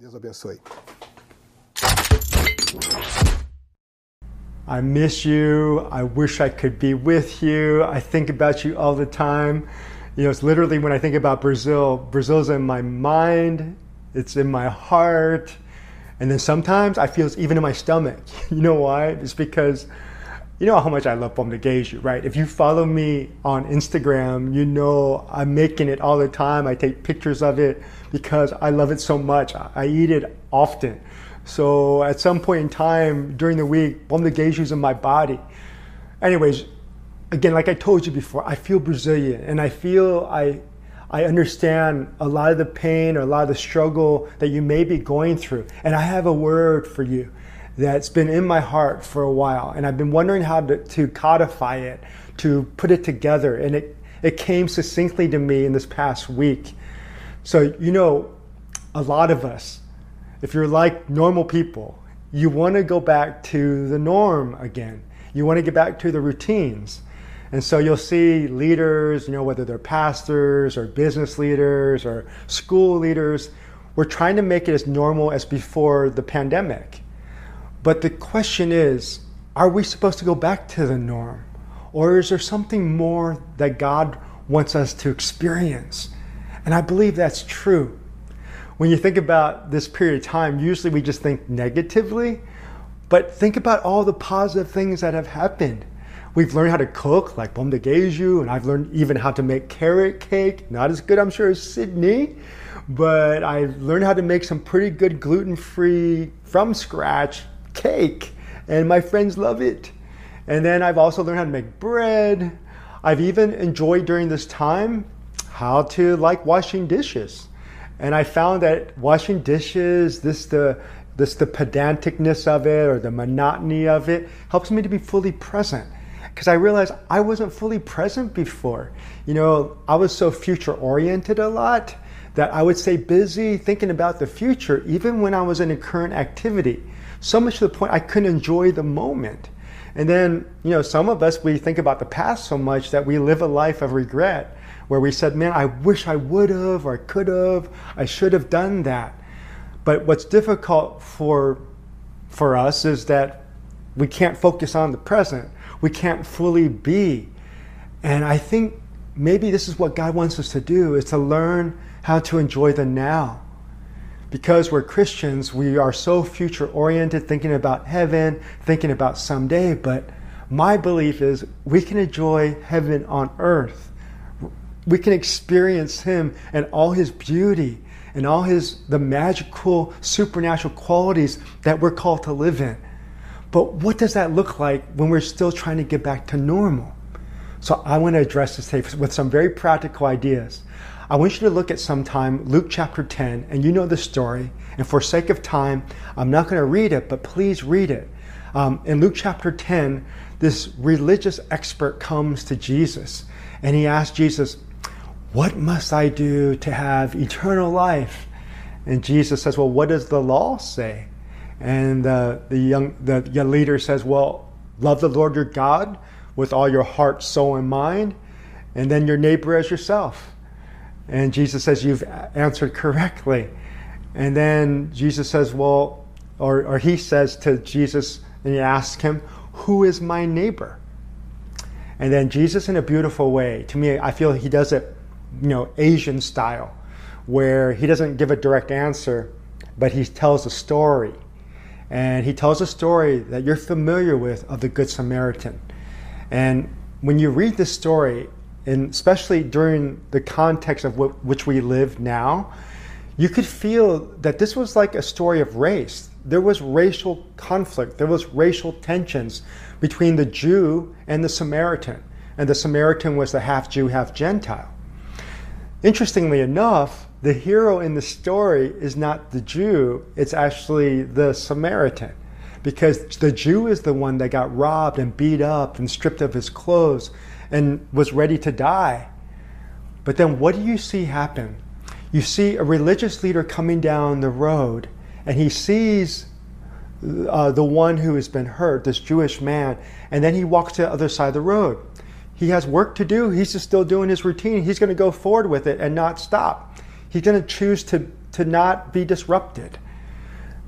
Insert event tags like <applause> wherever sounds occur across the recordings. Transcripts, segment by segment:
Deus abençoe. I miss you. I wish I could be with you. I think about you all the time. You know, it's literally when I think about Brazil, Brazil's in my mind, it's in my heart, and then sometimes I feel it's even in my stomach. <laughs> You know why? It's because you know how much I love Pão de Queijo, right? If you follow me on Instagram, you know I'm making it all the time. I take pictures of it because I love it so much. I eat it often. So at some point in time during the week, Pão de Queijo is in my body. Anyways, again, like I told you before, I feel Brazilian and I feel I I understand a lot of the pain or a lot of the struggle that you may be going through. And I have a word for you that's been in my heart for a while. And I've been wondering how to, to codify it, to put it together. And it, it came succinctly to me in this past week. So, you know, a lot of us, if you're like normal people, you want to go back to the norm again. You want to get back to the routines. And so you'll see leaders, you know, whether they're pastors or business leaders or school leaders, we're trying to make it as normal as before the pandemic. But the question is are we supposed to go back to the norm? Or is there something more that God wants us to experience? And I believe that's true. When you think about this period of time, usually we just think negatively, but think about all the positive things that have happened. We've learned how to cook, like pão de queijo, and I've learned even how to make carrot cake. Not as good, I'm sure, as Sidney, but I learned how to make some pretty good gluten free, from scratch cake, and my friends love it. And then I've also learned how to make bread. I've even enjoyed during this time how to like washing dishes. And I found that washing dishes, this the this the pedanticness of it or the monotony of it helps me to be fully present because I realized I wasn't fully present before. You know, I was so future oriented a lot that I would stay busy thinking about the future even when I was in a current activity so much to the point I couldn't enjoy the moment. And then, you know, some of us, we think about the past so much that we live a life of regret where we said, man, I wish I would have or I could have, I should have done that. But what's difficult for, for us is that we can't focus on the present. We can't fully be. And I think maybe this is what God wants us to do is to learn how to enjoy the now because we're Christians, we are so future oriented, thinking about heaven, thinking about someday. But my belief is we can enjoy heaven on earth. We can experience Him and all His beauty and all His the magical supernatural qualities that we're called to live in. But what does that look like when we're still trying to get back to normal? So I want to address this today with some very practical ideas. I want you to look at sometime Luke chapter 10, and you know the story. And for sake of time, I'm not going to read it, but please read it. Um, in Luke chapter 10, this religious expert comes to Jesus and he asks Jesus, What must I do to have eternal life? And Jesus says, Well, what does the law say? And uh, the, young, the young leader says, Well, love the Lord your God with all your heart, soul, and mind, and then your neighbor as yourself. And Jesus says, You've answered correctly. And then Jesus says, Well, or, or he says to Jesus, and he asks him, Who is my neighbor? And then Jesus, in a beautiful way, to me, I feel he does it, you know, Asian style, where he doesn't give a direct answer, but he tells a story. And he tells a story that you're familiar with of the Good Samaritan. And when you read this story, and especially during the context of what, which we live now, you could feel that this was like a story of race. There was racial conflict, there was racial tensions between the Jew and the Samaritan, and the Samaritan was the half Jew, half Gentile. Interestingly enough, the hero in the story is not the Jew, it's actually the Samaritan. Because the Jew is the one that got robbed and beat up and stripped of his clothes and was ready to die. But then what do you see happen? You see a religious leader coming down the road and he sees uh, the one who has been hurt, this Jewish man, and then he walks to the other side of the road. He has work to do. He's just still doing his routine. He's going to go forward with it and not stop. He's going to choose to, to not be disrupted.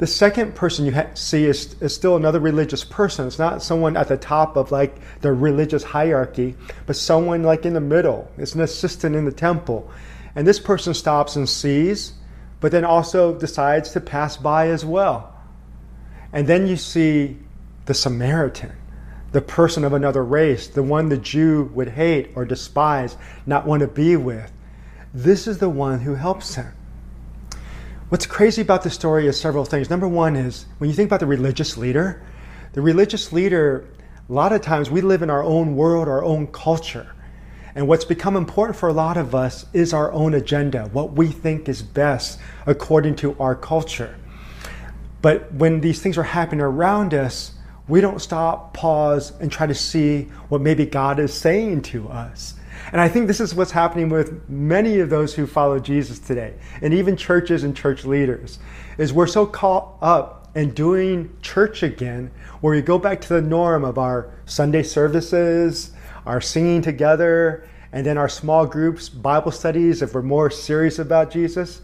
The second person you see is, is still another religious person. It's not someone at the top of like the religious hierarchy, but someone like in the middle. It's an assistant in the temple. And this person stops and sees, but then also decides to pass by as well. And then you see the Samaritan, the person of another race, the one the Jew would hate or despise, not want to be with. This is the one who helps him. What's crazy about this story is several things. Number one is when you think about the religious leader, the religious leader, a lot of times we live in our own world, our own culture. And what's become important for a lot of us is our own agenda, what we think is best according to our culture. But when these things are happening around us, we don't stop, pause, and try to see what maybe God is saying to us. And I think this is what's happening with many of those who follow Jesus today, and even churches and church leaders, is we're so caught up in doing church again, where we go back to the norm of our Sunday services, our singing together, and then our small groups, Bible studies, if we're more serious about Jesus,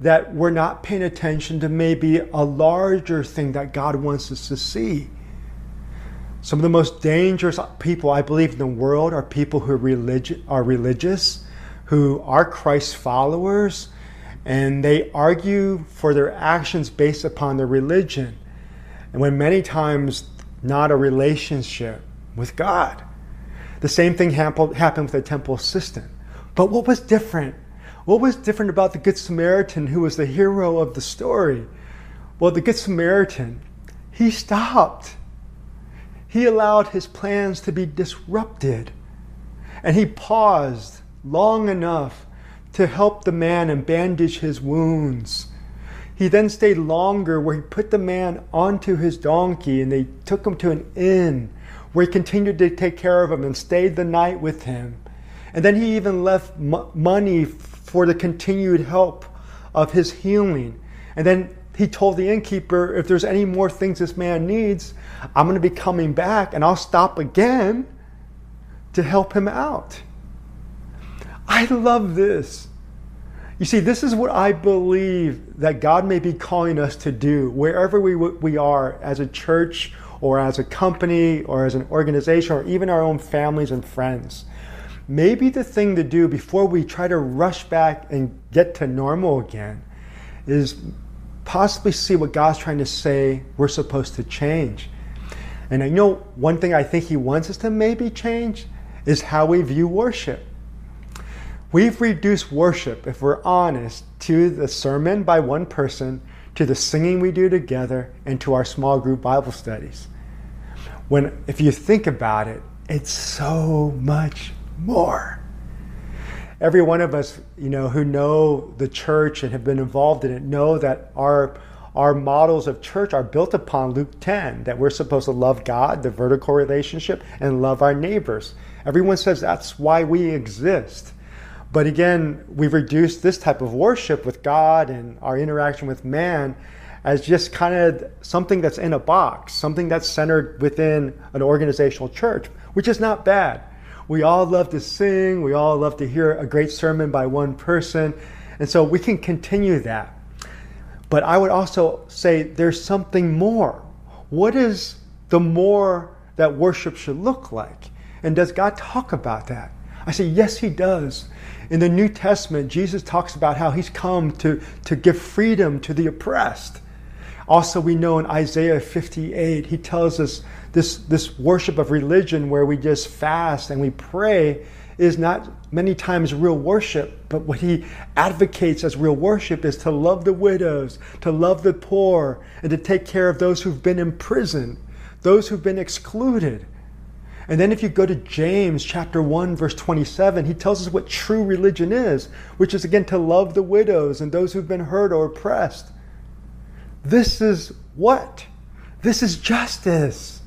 that we're not paying attention to maybe a larger thing that God wants us to see. Some of the most dangerous people I believe in the world are people who are, religi- are religious, who are Christ followers, and they argue for their actions based upon their religion. And when many times not a relationship with God. The same thing happened with the temple assistant. But what was different? What was different about the Good Samaritan who was the hero of the story? Well, the Good Samaritan, he stopped he allowed his plans to be disrupted. And he paused long enough to help the man and bandage his wounds. He then stayed longer where he put the man onto his donkey and they took him to an inn where he continued to take care of him and stayed the night with him. And then he even left m- money for the continued help of his healing. And then he told the innkeeper, if there's any more things this man needs, I'm going to be coming back and I'll stop again to help him out. I love this. You see, this is what I believe that God may be calling us to do wherever we, we are as a church or as a company or as an organization or even our own families and friends. Maybe the thing to do before we try to rush back and get to normal again is possibly see what God's trying to say we're supposed to change. And I know one thing I think He wants us to maybe change is how we view worship. We've reduced worship, if we're honest, to the sermon by one person, to the singing we do together, and to our small group Bible studies. When, if you think about it, it's so much more every one of us, you know, who know the church and have been involved in it, know that our our models of church are built upon Luke 10, that we're supposed to love God, the vertical relationship, and love our neighbors. Everyone says that's why we exist. But again, we've reduced this type of worship with God and our interaction with man as just kind of something that's in a box, something that's centered within an organizational church, which is not bad. We all love to sing. We all love to hear a great sermon by one person. And so we can continue that. But I would also say there's something more. What is the more that worship should look like? And does God talk about that? I say, yes, He does. In the New Testament, Jesus talks about how He's come to, to give freedom to the oppressed. Also, we know in Isaiah 58, He tells us this, this worship of religion where we just fast and we pray is not many times real worship, but what he advocates as real worship is to love the widows, to love the poor, and to take care of those who've been imprisoned, those who've been excluded. And then if you go to James chapter 1 verse 27, he tells us what true religion is, which is again to love the widows and those who've been hurt or oppressed. This is what? This is justice.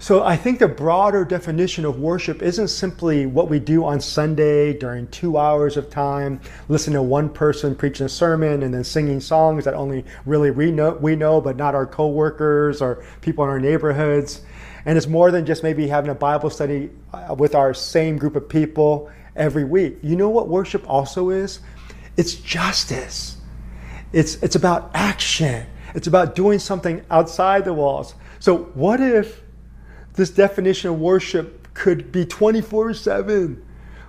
So I think the broader definition of worship isn't simply what we do on Sunday during two hours of time, listen to one person preaching a sermon and then singing songs that only really we know, we know but not our coworkers or people in our neighborhoods. And it's more than just maybe having a Bible study uh, with our same group of people every week. You know what worship also is? It's justice. It's, it's about action. It's about doing something outside the walls. So, what if this definition of worship could be 24 7?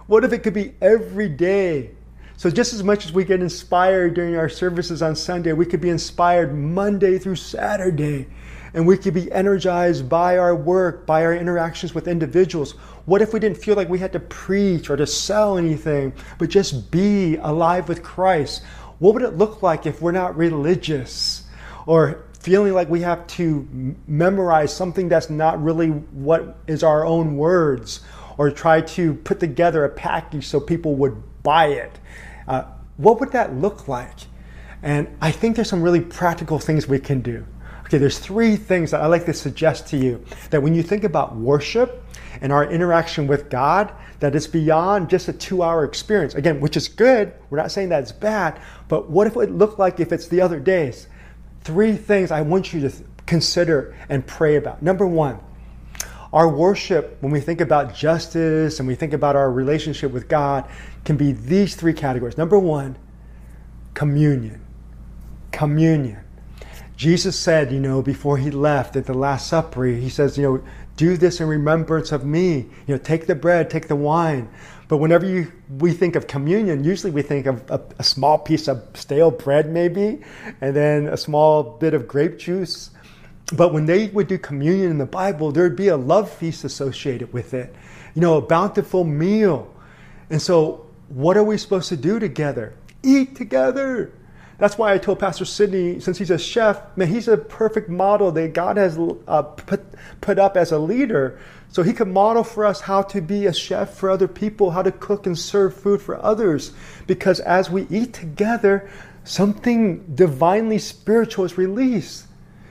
What if it could be every day? So, just as much as we get inspired during our services on Sunday, we could be inspired Monday through Saturday. And we could be energized by our work, by our interactions with individuals. What if we didn't feel like we had to preach or to sell anything, but just be alive with Christ? What would it look like if we're not religious or feeling like we have to memorize something that's not really what is our own words or try to put together a package so people would buy it? Uh, what would that look like? And I think there's some really practical things we can do. Okay, there's three things that I like to suggest to you that when you think about worship and our interaction with God, that it's beyond just a two hour experience. Again, which is good. We're not saying that it's bad, but what if it looked like if it's the other days? Three things I want you to consider and pray about. Number one, our worship, when we think about justice and we think about our relationship with God, can be these three categories. Number one, communion. Communion. Jesus said, you know, before he left at the Last Supper, he says, you know, do this in remembrance of me. You know, take the bread, take the wine. But whenever you, we think of communion, usually we think of a, a small piece of stale bread, maybe, and then a small bit of grape juice. But when they would do communion in the Bible, there would be a love feast associated with it, you know, a bountiful meal. And so, what are we supposed to do together? Eat together. That's why I told Pastor Sidney, since he's a chef, man, he's a perfect model that God has uh, put, put up as a leader. So he could model for us how to be a chef for other people, how to cook and serve food for others. Because as we eat together, something divinely spiritual is released.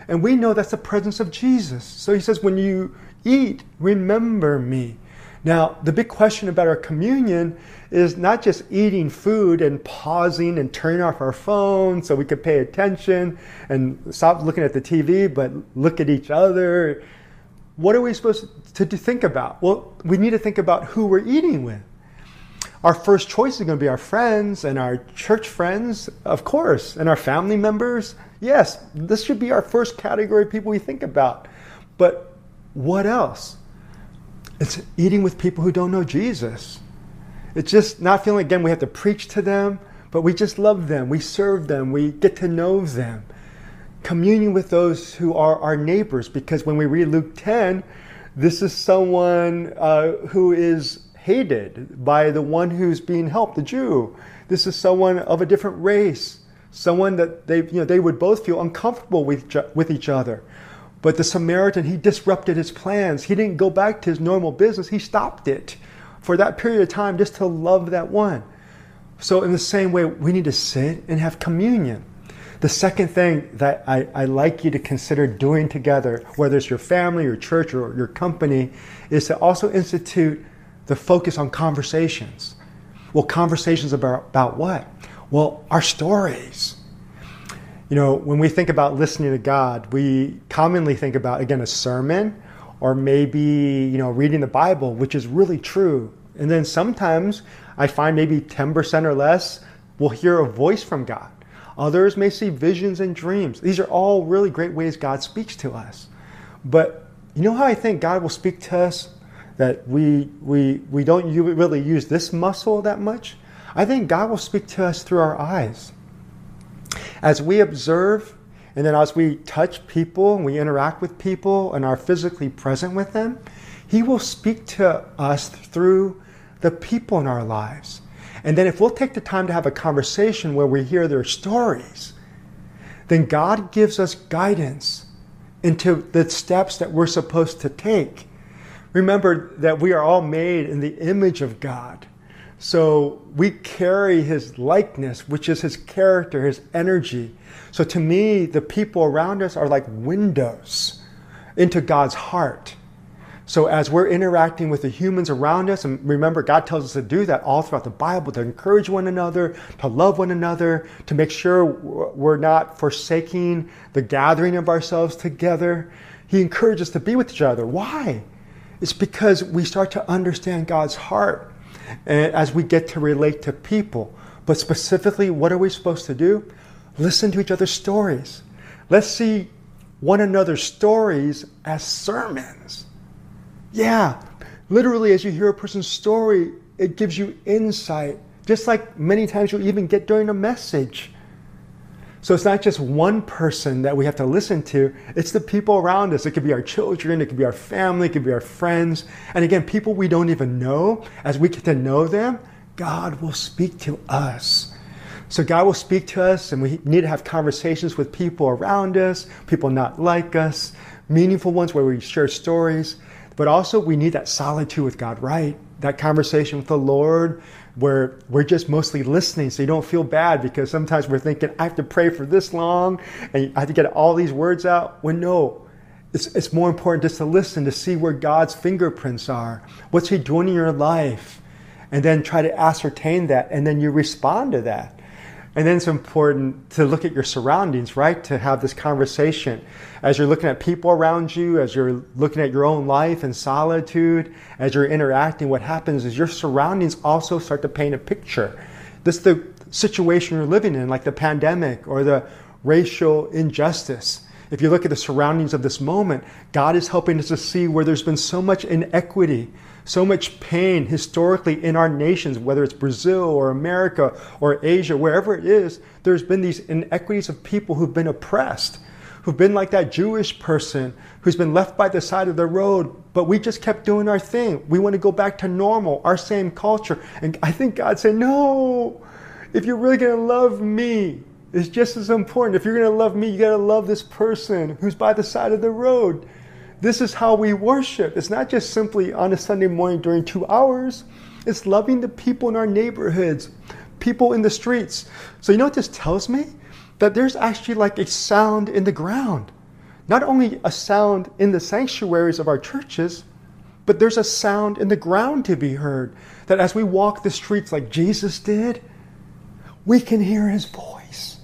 And we know that's the presence of Jesus. So he says, when you eat, remember me. Now, the big question about our communion is not just eating food and pausing and turning off our phone so we could pay attention and stop looking at the TV, but look at each other. What are we supposed to, to think about? Well, we need to think about who we're eating with. Our first choice is going to be our friends and our church friends, of course, and our family members, Yes, this should be our first category of people we think about. But what else? It's eating with people who don't know Jesus. It's just not feeling, again, we have to preach to them, but we just love them. We serve them. We get to know them. Communion with those who are our neighbors, because when we read Luke 10, this is someone uh, who is hated by the one who's being helped, the Jew. This is someone of a different race someone that they, you know, they would both feel uncomfortable with, with each other. But the Samaritan, he disrupted his plans. He didn't go back to his normal business. He stopped it for that period of time just to love that one. So, in the same way, we need to sit and have communion. The second thing that I, I like you to consider doing together, whether it's your family, your church, or your company, is to also institute the focus on conversations. Well, conversations about, about what? Well, our stories. You know, when we think about listening to God, we commonly think about, again, a sermon or maybe, you know, reading the Bible, which is really true. And then sometimes I find maybe 10% or less will hear a voice from God. Others may see visions and dreams. These are all really great ways God speaks to us. But you know how I think God will speak to us that we, we, we don't really use this muscle that much? I think God will speak to us through our eyes. As we observe, and then as we touch people and we interact with people and are physically present with them, He will speak to us through the people in our lives. And then if we'll take the time to have a conversation where we hear their stories, then God gives us guidance into the steps that we're supposed to take. Remember that we are all made in the image of God. So we carry his likeness, which is his character, his energy. So to me, the people around us are like windows into God's heart. So as we're interacting with the humans around us, and remember, God tells us to do that all throughout the Bible to encourage one another, to love one another, to make sure we're not forsaking the gathering of ourselves together. He encourages us to be with each other. Why? It's because we start to understand God's heart Eh, as we get to relate to people. But specifically, what are we supposed to do? Listen to each other's stories. Let's see one another's stories as sermons. Yeah, literally, as you hear a person's story, it gives you insight, just like many times you'll even get during a message. So it's not just one person that we have to listen to, it's the people around us. It could be our children, it could be our family, it could be our friends. And again, people we don't even know, as we get to know them, God will speak to us. So God will speak to us, and we need to have conversations with people around us, people not like us, meaningful ones where we share stories. But also, we need that solitude with God, right? That conversation with the Lord where we're just mostly listening so you don't feel bad because sometimes we're thinking, I have to pray for this long and I have to get all these words out. When no, it's, it's more important just to listen to see where God's fingerprints are. What's He doing in your life? And then try to ascertain that and then you respond to that. And then it's important to look at your surroundings, right? To have this conversation. As you're looking at people around you, as you're looking at your own life and solitude, as you're interacting, what happens is your surroundings also start to paint a picture. This is the situation you're living in, like the pandemic or the racial injustice. If you look at the surroundings of this moment, God is helping us to see where there's been so much inequity, so much pain historically in our nations, whether it's Brazil or America or Asia, wherever it is, there's been these inequities of people who've been oppressed, who've been like that Jewish person who's been left by the side of the road, but we just kept doing our thing. We want to go back to normal, our same culture. And I think God said, No, if you're really going to love me, it's just as important. If you're going to love me, you got to love this person who's by the side of the road. This is how we worship. It's not just simply on a Sunday morning during two hours, it's loving the people in our neighborhoods, people in the streets. So, you know what this tells me? That there's actually like a sound in the ground. Not only a sound in the sanctuaries of our churches, but there's a sound in the ground to be heard. That as we walk the streets like Jesus did, we can hear his voice.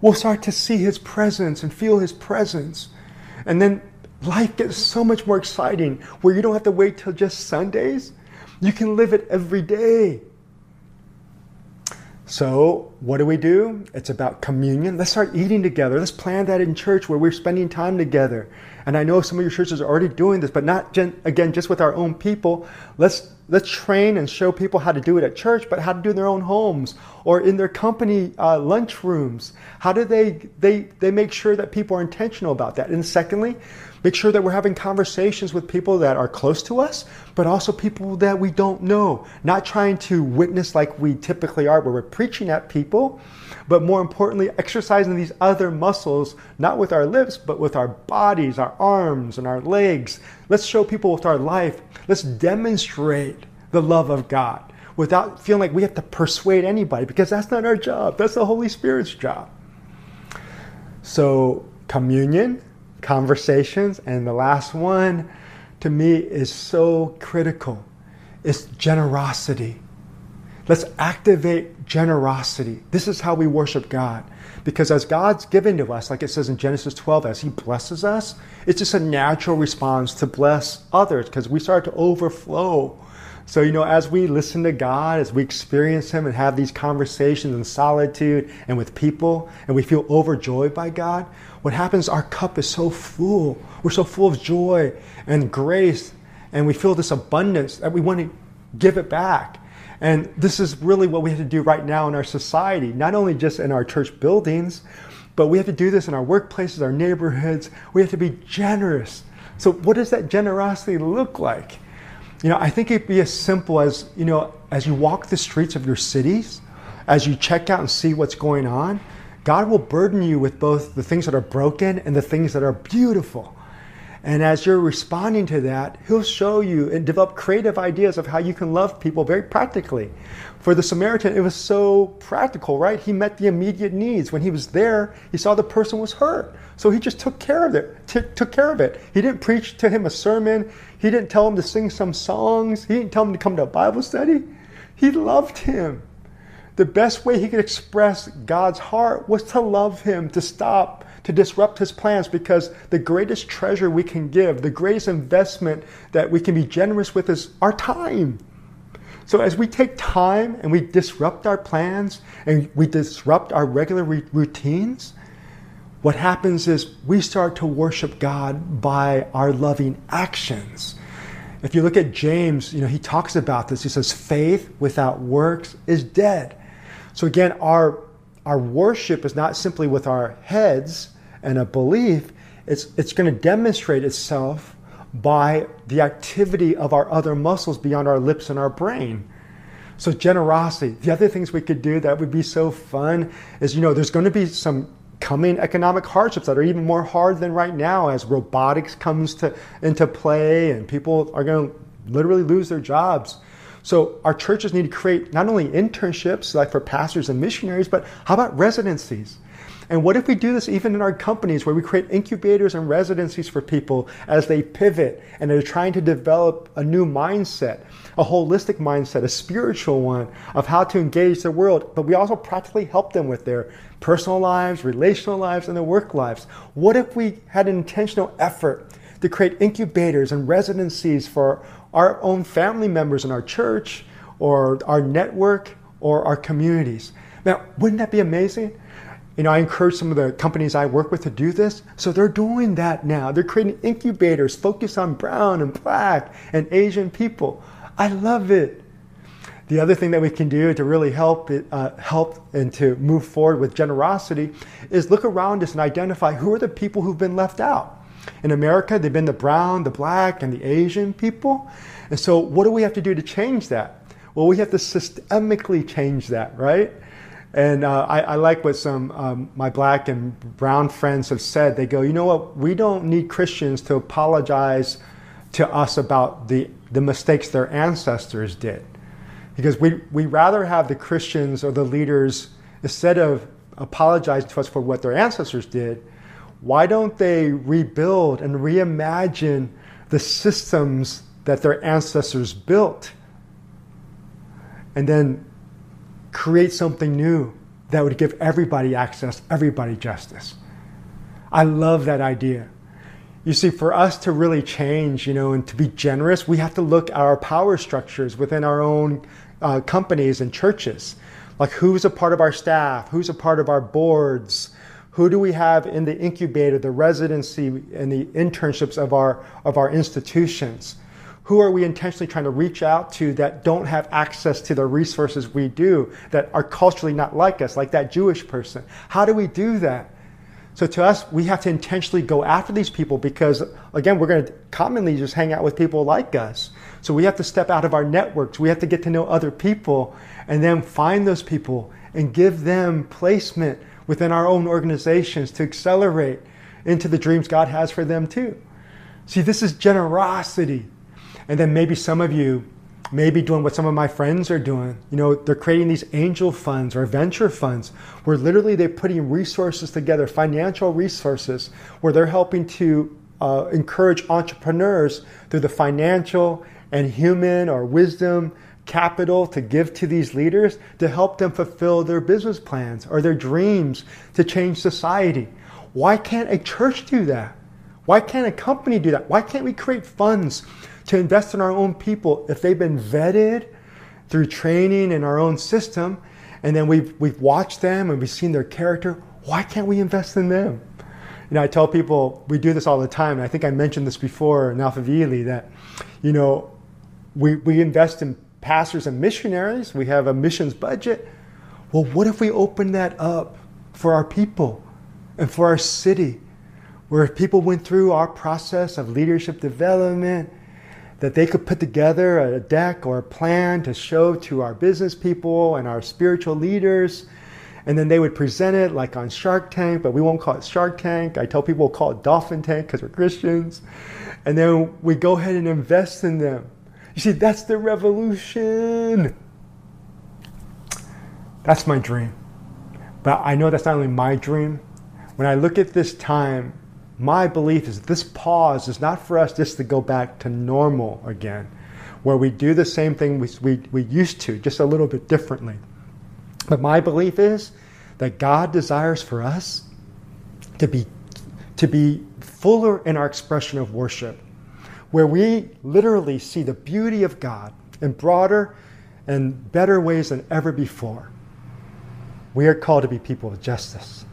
We'll start to see his presence and feel his presence. And then life gets so much more exciting where you don't have to wait till just Sundays. You can live it every day. So, what do we do? It's about communion. Let's start eating together. Let's plan that in church where we're spending time together. And I know some of your churches are already doing this, but not again just with our own people. Let's let's train and show people how to do it at church, but how to do it in their own homes or in their company uh, lunch rooms. How do they they they make sure that people are intentional about that? And secondly, Make sure that we're having conversations with people that are close to us, but also people that we don't know. Not trying to witness like we typically are, where we're preaching at people, but more importantly, exercising these other muscles, not with our lips, but with our bodies, our arms, and our legs. Let's show people with our life. Let's demonstrate the love of God without feeling like we have to persuade anybody because that's not our job. That's the Holy Spirit's job. So, communion, conversations. And the last one to me is so critical it's generosity. Let's activate generosity. This is how we worship God. Because as God's given to us, like it says in Genesis 12, as He blesses us, it's just a natural response to bless others because we start to overflow so, you know, as we listen to God, as we experience Him and have these conversations in solitude and with people, and we feel overjoyed by God, what happens, our cup is so full. We're so full of joy and grace, and we feel this abundance that we want to give it back. And this is really what we have to do right now in our society, not only just in our church buildings, but we have to do this in our workplaces, our neighborhoods. We have to be generous. So, what does that generosity look like? You know, I think it'd be as simple as, you know, as you walk the streets of your cities, as you check out and see what's going on, God will burden you with both the things that are broken and the things that are beautiful. And as you're responding to that, He'll show you and develop creative ideas of how you can love people very practically. For the Samaritan, it was so practical, right? He met the immediate needs. When he was there, he saw the person was hurt. So he just took care of it. T- took care of it. He didn't preach to him a sermon. He didn't tell him to sing some songs. He didn't tell him to come to a Bible study. He loved him. The best way he could express God's heart was to love him, to stop, to disrupt his plans, because the greatest treasure we can give, the greatest investment that we can be generous with is our time. So as we take time and we disrupt our plans and we disrupt our regular routines, what happens is we start to worship God by our loving actions. If you look at James, you know, he talks about this. He says, faith without works is dead. So again, our our worship is not simply with our heads and a belief, it's it's going to demonstrate itself by the activity of our other muscles beyond our lips and our brain. So generosity. The other things we could do that would be so fun is, you know, there's going to be some coming economic hardships that are even more hard than right now as robotics comes to into play and people are going to literally lose their jobs. So our churches need to create not only internships like for pastors and missionaries, but how about residencies? And what if we do this even in our companies where we create incubators and residencies for people as they pivot and they're trying to develop a new mindset, a holistic mindset, a spiritual one of how to engage the world, but we also practically help them with their personal lives, relational lives, and their work lives. What if we had an intentional effort to create incubators and residencies for our own family members in our church or our network or our communities? Now, wouldn't that be amazing? You know, I encourage some of the companies I work with to do this. So they're doing that now. They're creating incubators focused on brown and black and Asian people. I love it. The other thing that we can do to really help it, uh, help and to move forward with generosity is look around us and identify who are the people who've been left out. In America, they've been the brown, the black, and the Asian people. And so, what do we have to do to change that? Well, we have to systemically change that, right? And uh, I, I, like what some um, my black and brown friends have said. They go, you know what? We don't need Christians to apologize to us about the the mistakes their ancestors did, because we we rather have the Christians or the leaders instead of apologizing to us for what their ancestors did. Why don't they rebuild and reimagine the systems that their ancestors built? And then create something new that would give everybody access, everybody justice. I love that idea. You see, for us to really change, you know, and to be generous, we have to look at our power structures within our own uh, companies and churches. Like who's a part of our staff, who's a part of our boards, who do we have in the incubator, the residency, and the internships of our of our institutions? Who are we intentionally trying to reach out to that don't have access to the resources we do, that are culturally not like us, like that Jewish person? How do we do that? So to us, we have to intentionally go after these people because, again, we're going to commonly just hang out with people like us. So we have to step out of our networks. We have to get to know other people and then find those people and give them placement within our own organizations to accelerate into the dreams God has for them too. See, this is generosity. And then maybe some of you may be doing what some of my friends are doing. You know, they're creating these angel funds or venture funds where literally they're putting resources together, financial resources, where they're helping to uh, encourage entrepreneurs through the financial and human or wisdom capital to give to these leaders to help them fulfill their business plans or their dreams to change society. Why can't a church do that? Why can't a company do that? Why can't we create funds to invest in our own people if they've been vetted through training in our own system and then we've, we've watched them and we've seen their character, why can't we invest in them? You know, I tell people we do this all the time, and I think I mentioned this before in Alphaville that, you know, we, we invest in pastors and missionaries, we have a missions budget. Well, what if we open that up for our people and for our city, where people went through our process of leadership development that they could put together a deck or a plan to show to our business people and our spiritual leaders. And then they would present it like on Shark Tank, but we won't call it Shark Tank. I tell people we'll call it Dolphin Tank because we're Christians. And then we go ahead and invest in them. You see, that's the revolution. That's my dream. But I know that's not only my dream. When I look at this time my belief is this pause is not for us just to go back to normal again, where we do the same thing we, we, we used to, just a little bit differently. But my belief is that God desires for us to be, to be fuller in our expression of worship, where we literally see the beauty of God in broader and better ways than ever before. We are called to be people of justice.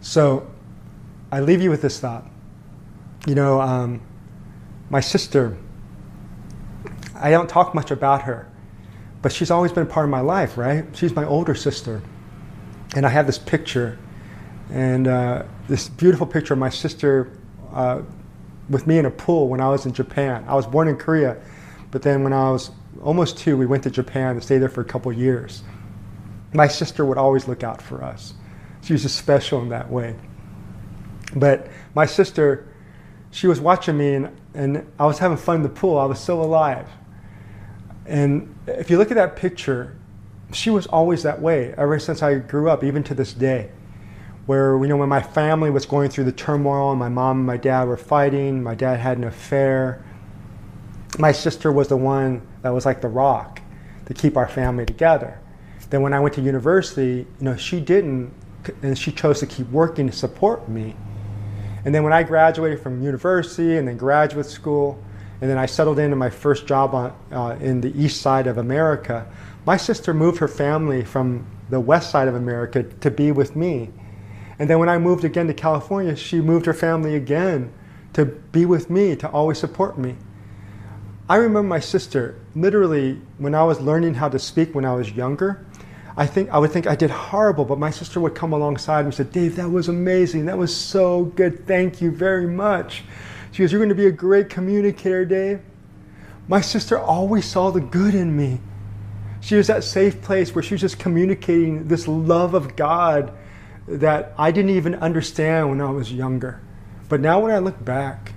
So I leave you with this thought. You know, um, my sister, I don't talk much about her, but she's always been part of my life, right? She's my older sister. And I have this picture, and uh, this beautiful picture of my sister uh, with me in a pool when I was in Japan. I was born in Korea, but then when I was almost two, we went to Japan and stayed there for a couple years. My sister would always look out for us. She was just special in that way. But my sister, she was watching me, and, and I was having fun in the pool. I was so alive. And if you look at that picture, she was always that way ever since I grew up, even to this day. Where, you know, when my family was going through the turmoil, and my mom and my dad were fighting, my dad had an affair, my sister was the one that was like the rock to keep our family together. Then when I went to university, you know, she didn't, and she chose to keep working to support me. And then when I graduated from university and then graduate school, and then I settled into my first job on, uh, in the east side of America, my sister moved her family from the west side of America to be with me. And then when I moved again to California, she moved her family again to be with me, to always support me. I remember my sister, literally, when I was learning how to speak when I was younger, I think I would think I did horrible, but my sister would come alongside and said, Dave, that was amazing. That was so good. Thank you very much. She goes, You're going to be a great communicator, Dave. My sister always saw the good in me. She was that safe place where she was just communicating this love of God that I didn't even understand when I was younger. But now when I look back,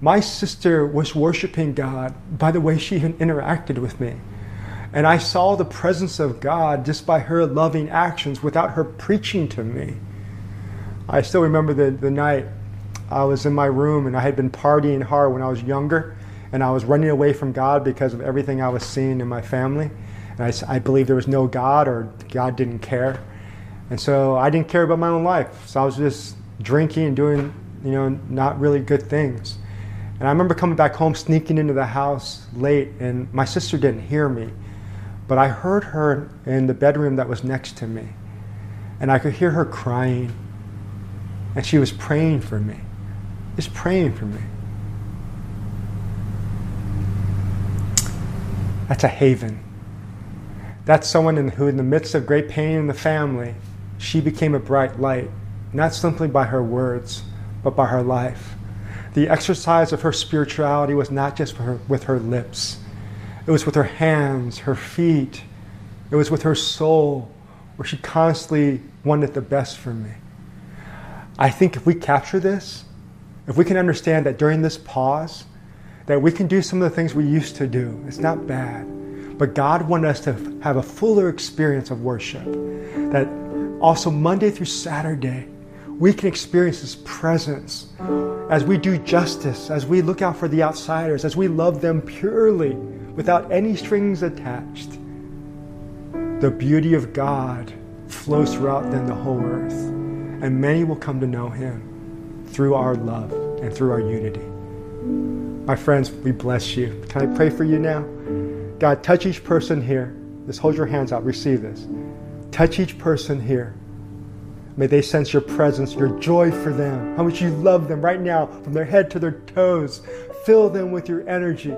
my sister was worshiping God by the way she interacted with me. And I saw the presence of God just by her loving actions without her preaching to me. I still remember the, the night I was in my room and I had been partying hard when I was younger and I was running away from God because of everything I was seeing in my family. And I, I believed there was no God or God didn't care. And so I didn't care about my own life. So I was just drinking and doing, you know, not really good things. And I remember coming back home, sneaking into the house late, and my sister didn't hear me. But I heard her in the bedroom that was next to me. And I could hear her crying. And she was praying for me. Just praying for me. That's a haven. That's someone in, who, in the midst of great pain in the family, she became a bright light, not simply by her words, but by her life. The exercise of her spirituality was not just her, with her lips, it was with her hands, her feet. It was with her soul, where she constantly wanted the best for me. I think if we capture this, if we can understand that during this pause, that we can do some of the things we used to do, it's not bad. But God wanted us to have a fuller experience of worship. That also Monday through Saturday, we can experience His presence as we do justice, as we look out for the outsiders, as we love them purely without any strings attached. The beauty of God flows throughout then the whole earth, and many will come to know Him through our love and through our unity. My friends, we bless you. Can I pray for you now? God, touch each person here. Just hold your hands out, receive this. Touch each person here. May they sense your presence, your joy for them, how much you love them right now, from their head to their toes. Fill them with your energy.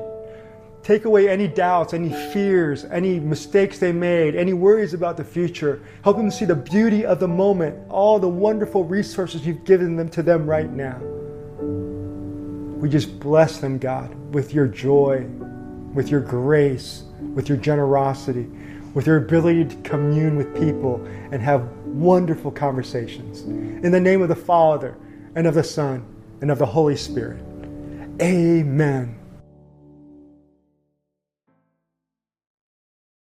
Take away any doubts, any fears, any mistakes they made, any worries about the future. Help them see the beauty of the moment, all the wonderful resources you've given them to them right now. We just bless them, God, with your joy, with your grace, with your generosity, with your ability to commune with people and have wonderful conversations. In the name of the Father, and of the Son, and of the Holy Spirit. Amen.